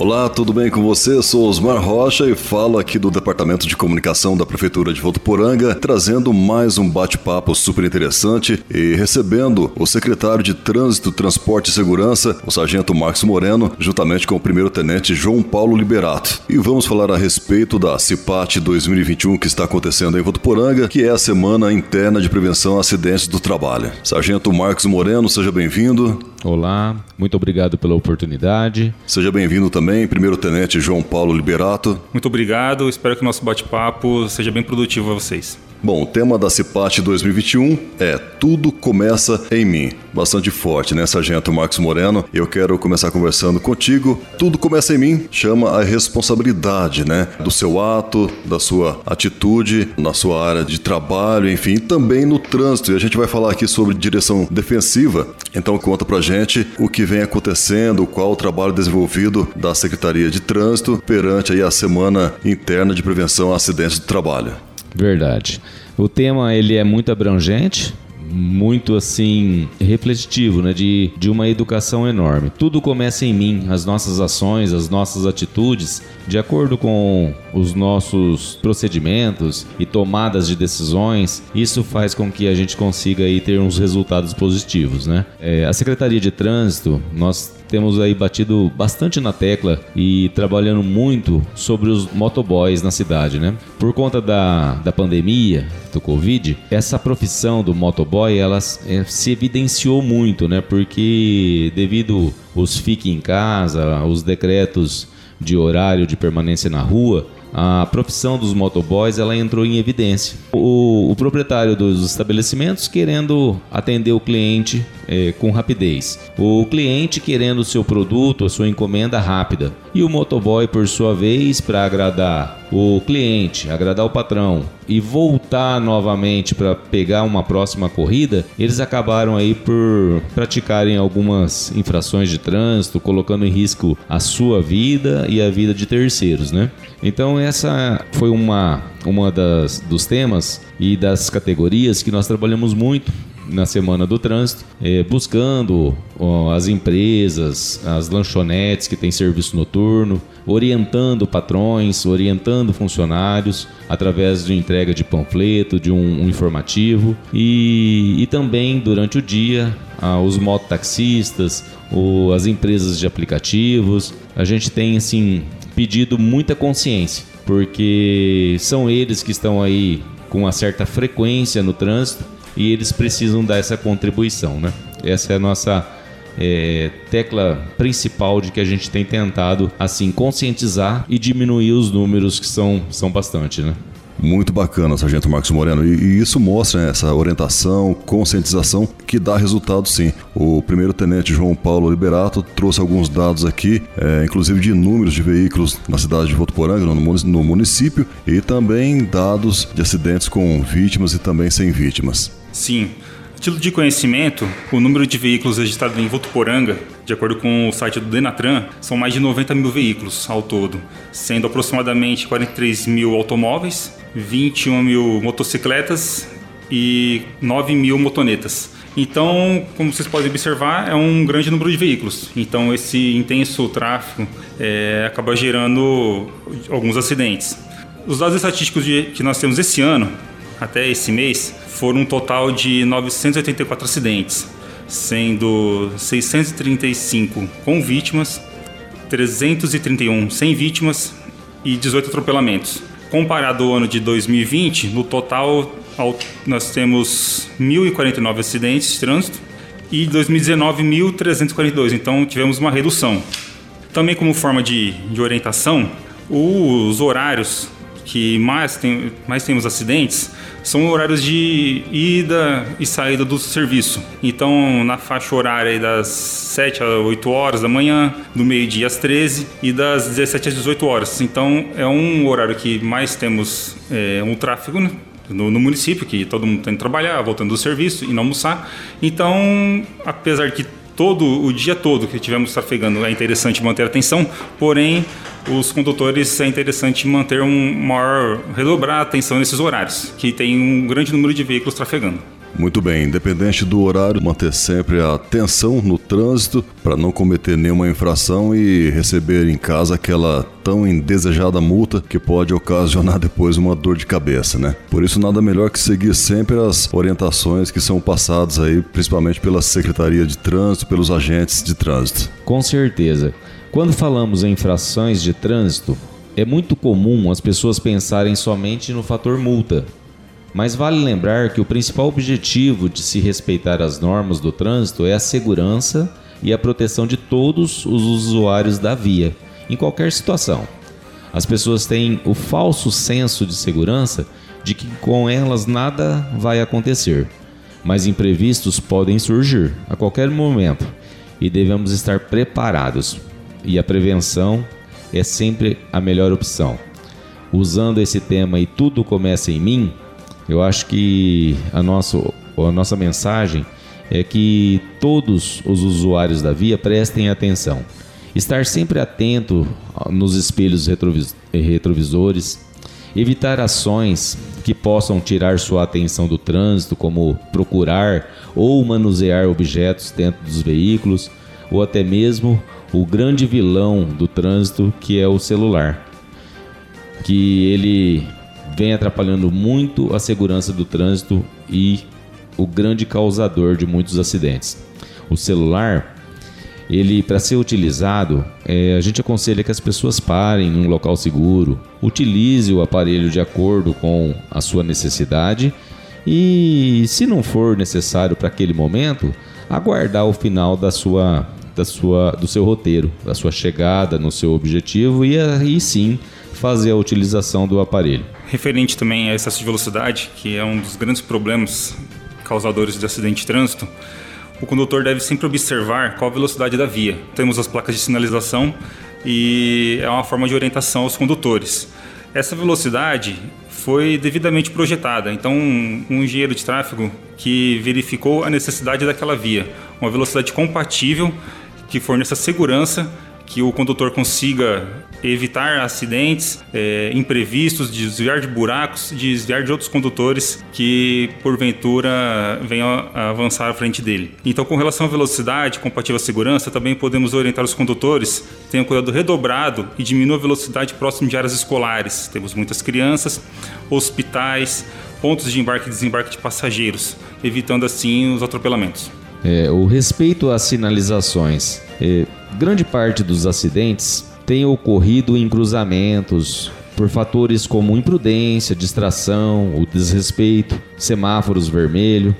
Olá, tudo bem com você? Sou Osmar Rocha e falo aqui do Departamento de Comunicação da Prefeitura de Votuporanga, trazendo mais um bate-papo super interessante e recebendo o secretário de Trânsito, Transporte e Segurança, o Sargento Marcos Moreno, juntamente com o primeiro-tenente João Paulo Liberato. E vamos falar a respeito da CIPAT 2021 que está acontecendo em Votuporanga, que é a Semana Interna de Prevenção a Acidentes do Trabalho. Sargento Marcos Moreno, seja bem-vindo. Olá, muito obrigado pela oportunidade. Seja bem-vindo também, primeiro-tenente João Paulo Liberato. Muito obrigado, espero que o nosso bate-papo seja bem produtivo a vocês. Bom, o tema da CIPAT 2021 é Tudo Começa em Mim. Bastante forte, né, Sargento Marcos Moreno? Eu quero começar conversando contigo. Tudo começa em mim, chama a responsabilidade, né? Do seu ato, da sua atitude, na sua área de trabalho, enfim, também no trânsito. E a gente vai falar aqui sobre direção defensiva. Então conta pra gente o que vem acontecendo, qual o trabalho desenvolvido da Secretaria de Trânsito perante aí a Semana Interna de Prevenção a Acidentes do Trabalho. Verdade. O tema ele é muito abrangente, muito assim refletivo, né, de, de uma educação enorme. Tudo começa em mim, as nossas ações, as nossas atitudes, de acordo com os nossos procedimentos e tomadas de decisões. Isso faz com que a gente consiga aí ter uns resultados positivos, né? É, a Secretaria de Trânsito, nós temos aí batido bastante na tecla e trabalhando muito sobre os motoboys na cidade, né? Por conta da, da pandemia, do Covid, essa profissão do motoboy, ela é, se evidenciou muito, né? Porque devido os fique em casa, os decretos de horário de permanência na rua, a profissão dos motoboys ela entrou em evidência. O, o proprietário dos estabelecimentos querendo atender o cliente é, com rapidez, o cliente querendo o seu produto, a sua encomenda rápida, e o motoboy, por sua vez, para agradar o cliente, agradar o patrão e voltar novamente para pegar uma próxima corrida, eles acabaram aí por praticarem algumas infrações de trânsito, colocando em risco a sua vida e a vida de terceiros, né? Então essa foi uma uma das dos temas e das categorias que nós trabalhamos muito na Semana do Trânsito, é, buscando ó, as empresas, as lanchonetes que têm serviço noturno, orientando patrões, orientando funcionários através de entrega de panfleto, de um, um informativo e, e, também durante o dia ah, os mototaxistas, as empresas de aplicativos. A gente tem assim pedido muita consciência porque são eles que estão aí com uma certa frequência no trânsito e eles precisam dar essa contribuição, né? Essa é a nossa é, tecla principal de que a gente tem tentado assim conscientizar e diminuir os números que são, são bastante, né? Muito bacana, Sargento Marcos Moreno. E, e isso mostra né, essa orientação, conscientização que dá resultado sim. O primeiro-tenente João Paulo Liberato trouxe alguns dados aqui, é, inclusive de números de veículos na cidade de Votuporanga, no, no município, e também dados de acidentes com vítimas e também sem vítimas. Sim. Título de conhecimento, o número de veículos registrados em Votuporanga, de acordo com o site do Denatran, são mais de 90 mil veículos ao todo, sendo aproximadamente 43 mil automóveis, 21 mil motocicletas e 9 mil motonetas. Então, como vocês podem observar, é um grande número de veículos. Então, esse intenso tráfego é, acaba gerando alguns acidentes. Os dados estatísticos de, que nós temos esse ano, até esse mês, foram um total de 984 acidentes, sendo 635 com vítimas, 331 sem vítimas e 18 atropelamentos. Comparado ao ano de 2020, no total nós temos 1.049 acidentes de trânsito e 2019 1.342, então tivemos uma redução. Também como forma de, de orientação, os horários que mais, tem, mais temos acidentes são horários de ida e saída do serviço. Então, na faixa horária das 7 às 8 horas da manhã, do meio-dia às 13 e das 17 às 18 horas. Então, é um horário que mais temos é, um tráfego, né? No, no, município, que todo mundo tem que trabalhar, voltando do serviço e não almoçar. Então, apesar que todo o dia todo que estivermos trafegando é interessante manter a atenção, porém os condutores é interessante manter um maior redobrar a atenção nesses horários, que tem um grande número de veículos trafegando. Muito bem, independente do horário, manter sempre a atenção no trânsito para não cometer nenhuma infração e receber em casa aquela tão indesejada multa que pode ocasionar depois uma dor de cabeça, né? Por isso nada melhor que seguir sempre as orientações que são passadas aí, principalmente pela Secretaria de Trânsito, pelos agentes de trânsito. Com certeza. Quando falamos em infrações de trânsito, é muito comum as pessoas pensarem somente no fator multa, mas vale lembrar que o principal objetivo de se respeitar as normas do trânsito é a segurança e a proteção de todos os usuários da via, em qualquer situação. As pessoas têm o falso senso de segurança de que com elas nada vai acontecer, mas imprevistos podem surgir a qualquer momento e devemos estar preparados. E a prevenção é sempre a melhor opção. Usando esse tema e tudo começa em mim, eu acho que a, nosso, a nossa mensagem é que todos os usuários da via prestem atenção. Estar sempre atento nos espelhos retrovis retrovisores, evitar ações que possam tirar sua atenção do trânsito, como procurar ou manusear objetos dentro dos veículos, ou até mesmo o grande vilão do trânsito, que é o celular. Que ele vem atrapalhando muito a segurança do trânsito e o grande causador de muitos acidentes. O celular, ele para ser utilizado, é, a gente aconselha que as pessoas parem em um local seguro, utilize o aparelho de acordo com a sua necessidade e, se não for necessário para aquele momento, aguardar o final da sua, da sua, do seu roteiro, da sua chegada no seu objetivo e aí sim fazer a utilização do aparelho. Referente também a excesso de velocidade, que é um dos grandes problemas causadores de acidente de trânsito, o condutor deve sempre observar qual a velocidade da via. Temos as placas de sinalização e é uma forma de orientação aos condutores. Essa velocidade foi devidamente projetada, então um engenheiro de tráfego que verificou a necessidade daquela via, uma velocidade compatível que forneça segurança que o condutor consiga evitar acidentes, é, imprevistos, desviar de buracos, desviar de outros condutores que porventura venham avançar à frente dele. Então, com relação à velocidade compatível à segurança, também podemos orientar os condutores tenham cuidado redobrado e diminuam a velocidade próximo de áreas escolares. Temos muitas crianças, hospitais, pontos de embarque e desembarque de passageiros, evitando assim os atropelamentos. É, o respeito às sinalizações. É, grande parte dos acidentes tem ocorrido em cruzamentos por fatores como imprudência, distração, o desrespeito, semáforos vermelho.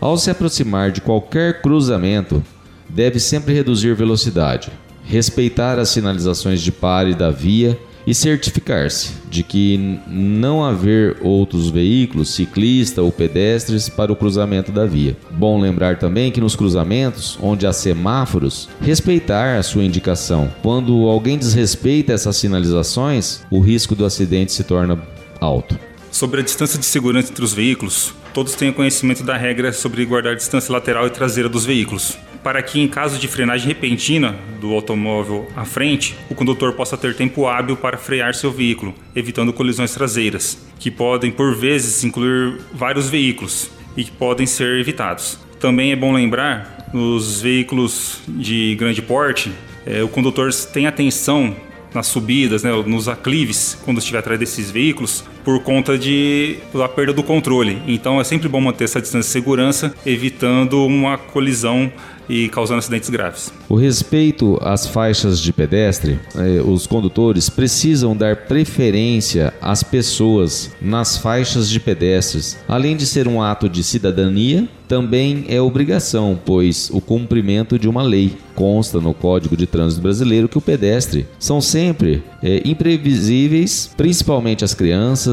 Ao se aproximar de qualquer cruzamento, deve sempre reduzir velocidade, respeitar as sinalizações de pare da via e certificar-se de que não haver outros veículos, ciclistas ou pedestres para o cruzamento da via. Bom lembrar também que nos cruzamentos, onde há semáforos, respeitar a sua indicação. Quando alguém desrespeita essas sinalizações, o risco do acidente se torna alto. Sobre a distância de segurança entre os veículos, todos têm conhecimento da regra sobre guardar a distância lateral e traseira dos veículos para que, em caso de frenagem repentina do automóvel à frente, o condutor possa ter tempo hábil para frear seu veículo, evitando colisões traseiras, que podem, por vezes, incluir vários veículos e que podem ser evitados. Também é bom lembrar, nos veículos de grande porte, é, o condutor tem atenção nas subidas, né, nos aclives, quando estiver atrás desses veículos, por conta de da perda do controle. Então é sempre bom manter essa distância de segurança, evitando uma colisão e causando acidentes graves. O respeito às faixas de pedestre, eh, os condutores precisam dar preferência às pessoas nas faixas de pedestres, além de ser um ato de cidadania, também é obrigação, pois o cumprimento de uma lei consta no Código de Trânsito Brasileiro que o pedestre são sempre é, imprevisíveis, principalmente as crianças,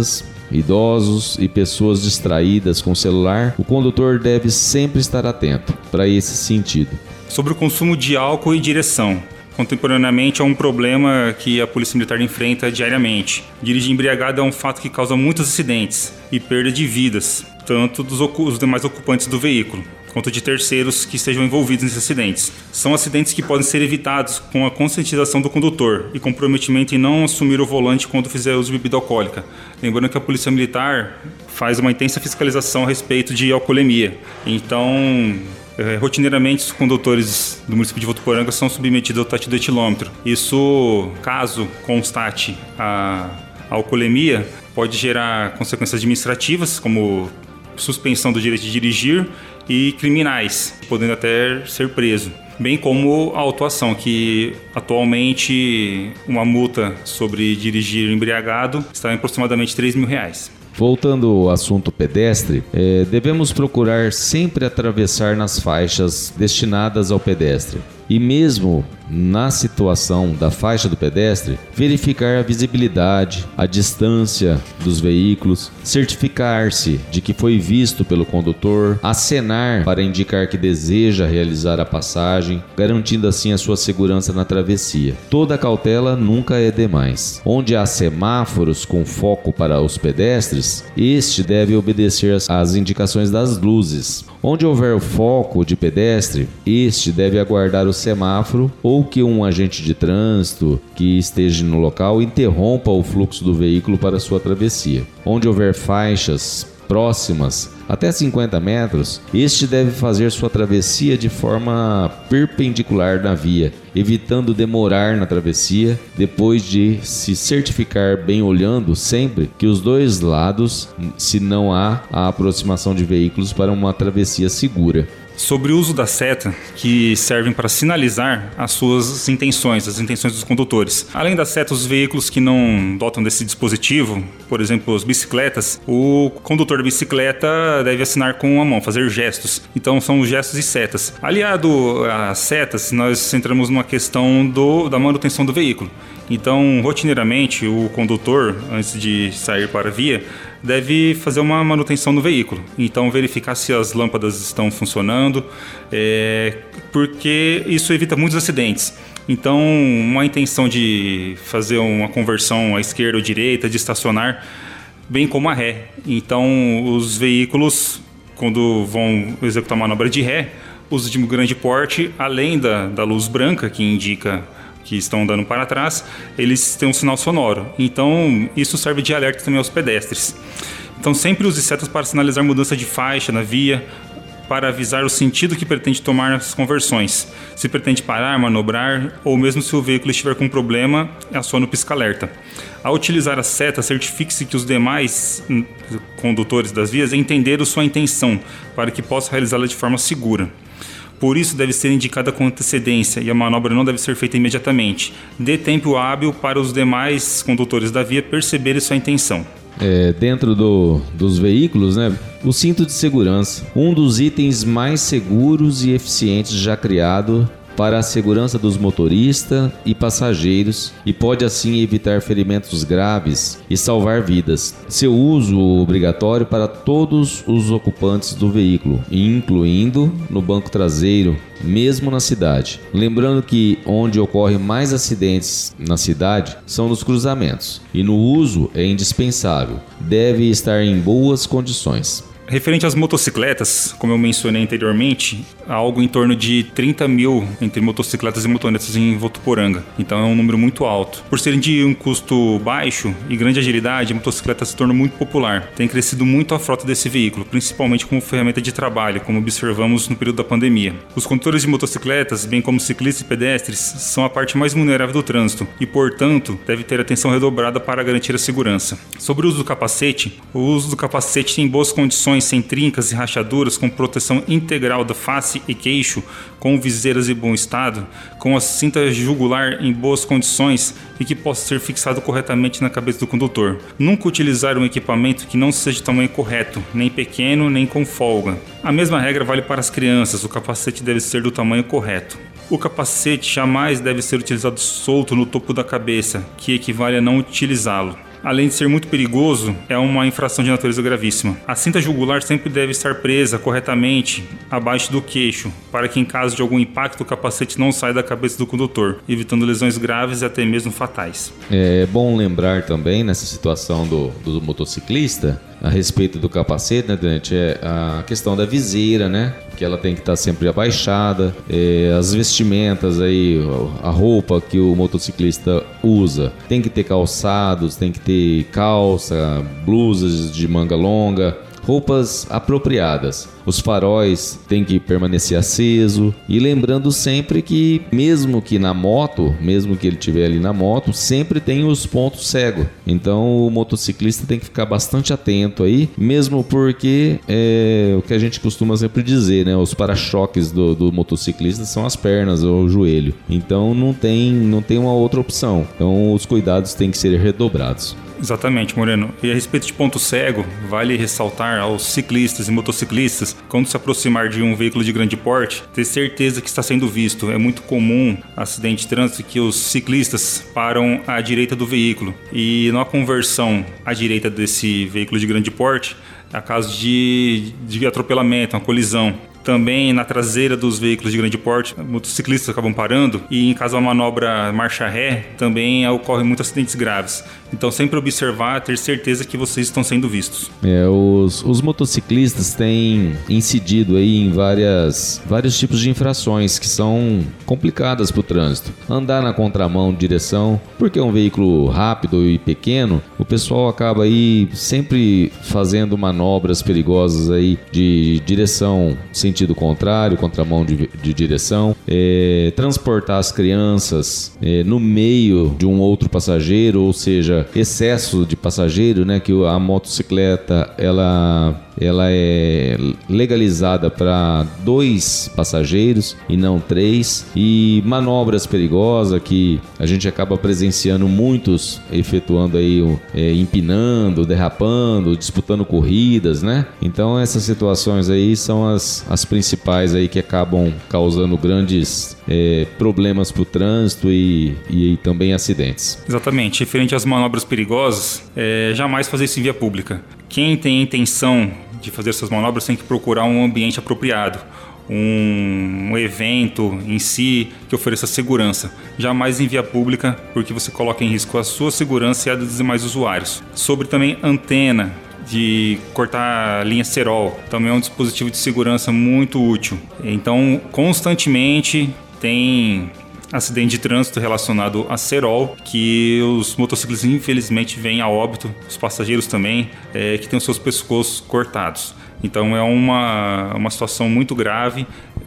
idosos e pessoas distraídas com o celular, o condutor deve sempre estar atento para esse sentido. Sobre o consumo de álcool e direção. Contemporaneamente é um problema que a Polícia Militar enfrenta diariamente. Dirigir embriagado é um fato que causa muitos acidentes e perda de vidas, tanto dos demais ocupantes do veículo. Quanto de terceiros que estejam envolvidos nesses acidentes. São acidentes que podem ser evitados com a conscientização do condutor e comprometimento em não assumir o volante quando fizer uso de bebida alcoólica. Lembrando que a Polícia Militar faz uma intensa fiscalização a respeito de alcoolemia. Então, é, rotineiramente, os condutores do município de Votuporanga são submetidos ao teste do etilômetro. Isso, caso constate a alcoolemia, pode gerar consequências administrativas, como suspensão do direito de dirigir e criminais, podendo até ser preso. Bem como a autuação, que atualmente uma multa sobre dirigir embriagado está em aproximadamente 3 mil reais. Voltando ao assunto pedestre, é, devemos procurar sempre atravessar nas faixas destinadas ao pedestre e mesmo na situação da faixa do pedestre, verificar a visibilidade, a distância dos veículos, certificar-se de que foi visto pelo condutor, acenar para indicar que deseja realizar a passagem, garantindo assim a sua segurança na travessia. Toda cautela nunca é demais. Onde há semáforos com foco para os pedestres, este deve obedecer às indicações das luzes. Onde houver foco de pedestre, este deve aguardar o semáforo ou que um agente de trânsito que esteja no local interrompa o fluxo do veículo para sua travessia. Onde houver faixas próximas até 50 metros, este deve fazer sua travessia de forma perpendicular na via, evitando demorar na travessia, depois de se certificar bem olhando sempre que os dois lados, se não há a aproximação de veículos para uma travessia segura sobre o uso da seta, que servem para sinalizar as suas intenções, as intenções dos condutores. Além da seta, os veículos que não dotam desse dispositivo, por exemplo, as bicicletas, o condutor da bicicleta deve assinar com a mão, fazer gestos. Então são gestos e setas. Aliado às setas, nós entramos numa questão do, da manutenção do veículo. Então, rotineiramente, o condutor, antes de sair para a via, deve fazer uma manutenção no veículo. Então, verificar se as lâmpadas estão funcionando, é, porque isso evita muitos acidentes. Então, uma intenção de fazer uma conversão à esquerda ou direita, de estacionar, bem como a ré. Então, os veículos, quando vão executar manobra de ré, os de grande porte, além da, da luz branca que indica que estão andando para trás, eles têm um sinal sonoro. Então, isso serve de alerta também aos pedestres. Então, sempre use setas para sinalizar mudança de faixa na via, para avisar o sentido que pretende tomar nas conversões. Se pretende parar, manobrar ou mesmo se o veículo estiver com problema, acione o pisca-alerta. Ao utilizar a seta, certifique-se que os demais hum, condutores das vias entenderam sua intenção para que possa realizá-la de forma segura. Por isso, deve ser indicada com antecedência e a manobra não deve ser feita imediatamente. Dê tempo hábil para os demais condutores da via perceberem sua intenção. É, dentro do, dos veículos, né? O cinto de segurança, um dos itens mais seguros e eficientes já criado para a segurança dos motoristas e passageiros e pode assim evitar ferimentos graves e salvar vidas. Seu uso obrigatório para todos os ocupantes do veículo, incluindo no banco traseiro, mesmo na cidade. Lembrando que onde ocorre mais acidentes na cidade são nos cruzamentos e no uso é indispensável. Deve estar em boas condições. Referente às motocicletas, como eu mencionei anteriormente, há algo em torno de 30 mil entre motocicletas e motonetas em Votuporanga. Então é um número muito alto. Por serem de um custo baixo e grande agilidade, a motocicleta se torna muito popular. Tem crescido muito a frota desse veículo, principalmente como ferramenta de trabalho, como observamos no período da pandemia. Os condutores de motocicletas, bem como ciclistas e pedestres, são a parte mais vulnerável do trânsito e, portanto, deve ter atenção redobrada para garantir a segurança. Sobre o uso do capacete, o uso do capacete tem boas condições sem trincas e rachaduras, com proteção integral da face e queixo, com viseiras em bom estado, com a cinta jugular em boas condições e que possa ser fixado corretamente na cabeça do condutor. Nunca utilizar um equipamento que não seja de tamanho correto, nem pequeno nem com folga. A mesma regra vale para as crianças, o capacete deve ser do tamanho correto. O capacete jamais deve ser utilizado solto no topo da cabeça, que equivale a não utilizá-lo além de ser muito perigoso, é uma infração de natureza gravíssima. A cinta jugular sempre deve estar presa corretamente abaixo do queixo, para que em caso de algum impacto o capacete não saia da cabeça do condutor, evitando lesões graves e até mesmo fatais. É bom lembrar também nessa situação do, do motociclista a respeito do capacete, né, Dante, é a questão da viseira, né? Que ela tem que estar sempre abaixada, é, as vestimentas aí, a roupa que o motociclista usa, tem que ter calçados, tem que ter calça, blusas de manga longa, roupas apropriadas. Os faróis têm que permanecer aceso e lembrando sempre que mesmo que na moto, mesmo que ele estiver ali na moto, sempre tem os pontos cegos. Então o motociclista tem que ficar bastante atento aí, mesmo porque é o que a gente costuma sempre dizer, né? Os para-choques do, do motociclista são as pernas ou o joelho. Então não tem não tem uma outra opção. Então os cuidados têm que ser redobrados. Exatamente, Moreno. E a respeito de ponto cego, vale ressaltar aos ciclistas e motociclistas, quando se aproximar de um veículo de grande porte, ter certeza que está sendo visto. É muito comum acidente de trânsito que os ciclistas param à direita do veículo e na conversão à direita desse veículo de grande porte, a caso de, de atropelamento, uma colisão. Também na traseira dos veículos de grande porte, motociclistas acabam parando e em caso de manobra marcha ré, também ocorrem muitos acidentes graves. Então sempre observar, ter certeza que vocês estão sendo vistos. É, os, os motociclistas têm incidido aí em várias, vários tipos de infrações que são complicadas para o trânsito. Andar na contramão de direção, porque é um veículo rápido e pequeno, o pessoal acaba aí sempre fazendo manobras perigosas aí de direção sentido contrário, contramão de, de direção, é, transportar as crianças é, no meio de um outro passageiro, ou seja, excesso de passageiro, né? Que a motocicleta ela ela é legalizada para dois passageiros e não três e manobras perigosas que a gente acaba presenciando muitos efetuando aí é, empinando, derrapando, disputando corridas, né? Então essas situações aí são as, as principais aí que acabam causando grandes é, problemas para o trânsito e, e, e, também acidentes. Exatamente. Referente às manobras perigosas, é, jamais fazer isso em via pública. Quem tem intenção de fazer essas manobras tem que procurar um ambiente apropriado, um, um, evento em si que ofereça segurança. Jamais em via pública, porque você coloca em risco a sua segurança e a dos demais usuários. Sobre também antena, de cortar linha cerol, também é um dispositivo de segurança muito útil. Então, constantemente tem acidente de trânsito relacionado a cerol, que os motociclistas infelizmente vêm a óbito, os passageiros também, é, que têm os seus pescoços cortados. Então é uma, uma situação muito grave,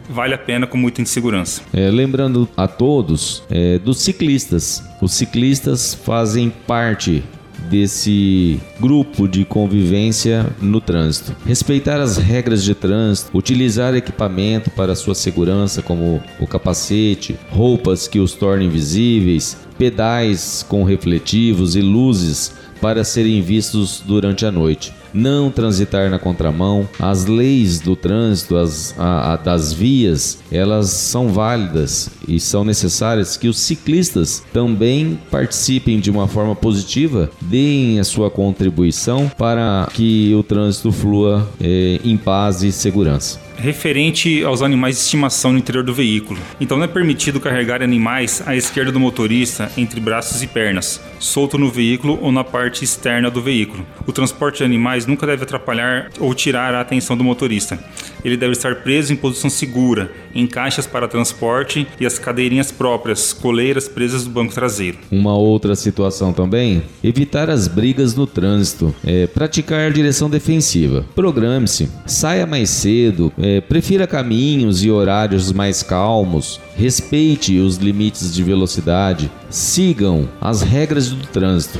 vale a pena com muita insegurança. É, lembrando a todos é, dos ciclistas, os ciclistas fazem parte desse grupo de convivência no trânsito. Respeitar as regras de trânsito, utilizar equipamento para sua segurança, como o capacete, roupas que os tornem visíveis, pedais com refletivos e luzes para serem vistos durante a noite não transitar na contramão. As leis do trânsito, as, a, a, das vias, elas são válidas e são necessárias que os ciclistas também participem de uma forma positiva, deem a sua contribuição para que o trânsito flua é, em paz e segurança referente aos animais de estimação no interior do veículo. Então não é permitido carregar animais à esquerda do motorista entre braços e pernas, solto no veículo ou na parte externa do veículo. O transporte de animais nunca deve atrapalhar ou tirar a atenção do motorista. Ele deve estar preso em posição segura, em caixas para transporte e as cadeirinhas próprias, coleiras presas do banco traseiro. Uma outra situação também, evitar as brigas no trânsito, é, praticar direção defensiva. Programe-se, saia mais cedo, é, prefira caminhos e horários mais calmos, respeite os limites de velocidade, sigam as regras do trânsito.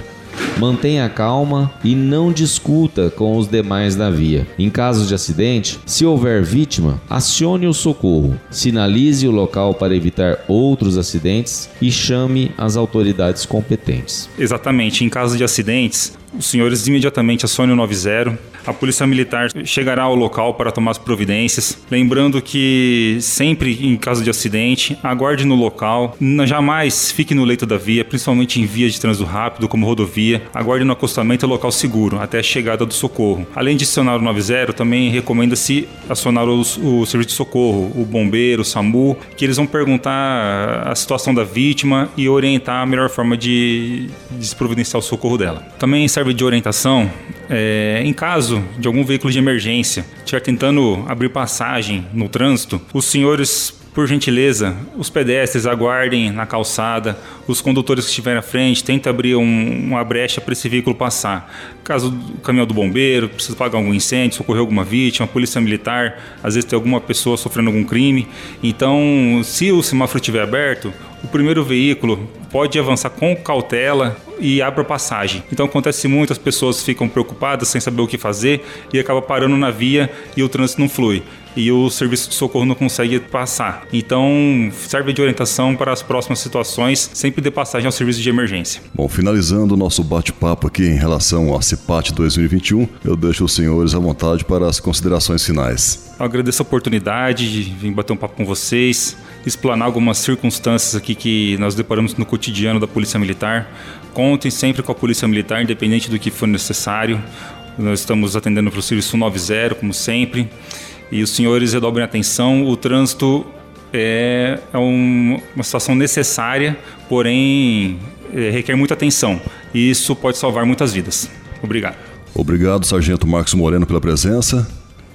Mantenha calma e não discuta com os demais da via. Em caso de acidente, se houver vítima, acione o socorro, sinalize o local para evitar outros acidentes e chame as autoridades competentes. Exatamente, em caso de acidentes, os senhores imediatamente acionem o 90 a Polícia Militar chegará ao local para tomar as providências. Lembrando que sempre em caso de acidente, aguarde no local, jamais fique no leito da via, principalmente em vias de trânsito rápido, como rodovia. Aguarde no acostamento local seguro, até a chegada do socorro. Além de acionar o 90, também recomenda-se acionar os, o serviço de socorro, o bombeiro, o SAMU, que eles vão perguntar a situação da vítima e orientar a melhor forma de, de providenciar o socorro dela. Também serve de orientação É, em caso de algum veículo de emergência estiver tentando abrir passagem no trânsito, os senhores por gentileza, os pedestres aguardem na calçada, os condutores que estiverem à frente tentem abrir um, uma brecha para esse veículo passar. Caso o caminhão do bombeiro precisa pagar algum incêndio, socorrer alguma vítima, polícia militar, às vezes tem alguma pessoa sofrendo algum crime. Então, se o semáforo estiver aberto, o primeiro veículo pode avançar com cautela e abre a passagem. Então acontece muito, as pessoas ficam preocupadas sem saber o que fazer e acaba parando na via e o trânsito não flui. E o serviço de socorro não consegue passar. Então, serve de orientação para as próximas situações, sempre dê passagem ao serviço de emergência. Bom, finalizando o nosso bate-papo aqui em relação ao CIPAT 2021, eu deixo os senhores à vontade para as considerações finais. Eu agradeço a oportunidade de vir bater um papo com vocês, explanar algumas circunstâncias aqui que nós deparamos no cotidiano da Polícia Militar. Contem sempre com a Polícia Militar, independente do que for necessário. Nós estamos atendendo para o Serviço 90, como sempre. E os senhores redobrem atenção, o trânsito é, é um, uma situação necessária, porém é, requer muita atenção. E isso pode salvar muitas vidas. Obrigado. Obrigado, Sargento Marcos Moreno, pela presença.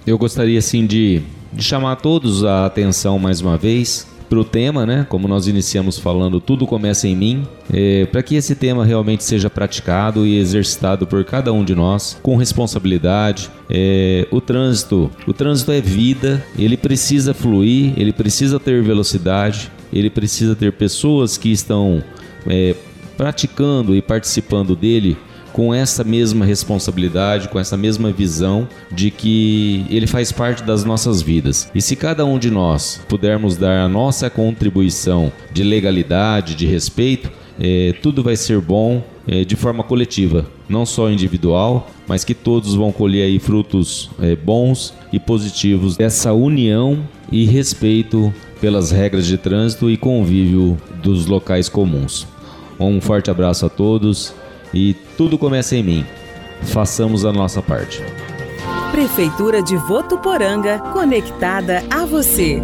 Eu gostaria, sim, de, de chamar todos a atenção mais uma vez para o tema, né? Como nós iniciamos falando, tudo começa em mim, é, para que esse tema realmente seja praticado e exercitado por cada um de nós com responsabilidade. É, o trânsito, o trânsito é vida, ele precisa fluir, ele precisa ter velocidade, ele precisa ter pessoas que estão é, praticando e participando dele com essa mesma responsabilidade, com essa mesma visão de que ele faz parte das nossas vidas. E se cada um de nós pudermos dar a nossa contribuição de legalidade, de respeito, é, tudo vai ser bom é, de forma coletiva, não só individual, mas que todos vão colher aí frutos é, bons e positivos dessa união e respeito pelas regras de trânsito e convívio dos locais comuns. Um forte abraço a todos e tudo começa em mim. Façamos a nossa parte. Prefeitura de Votuporanga, conectada a você.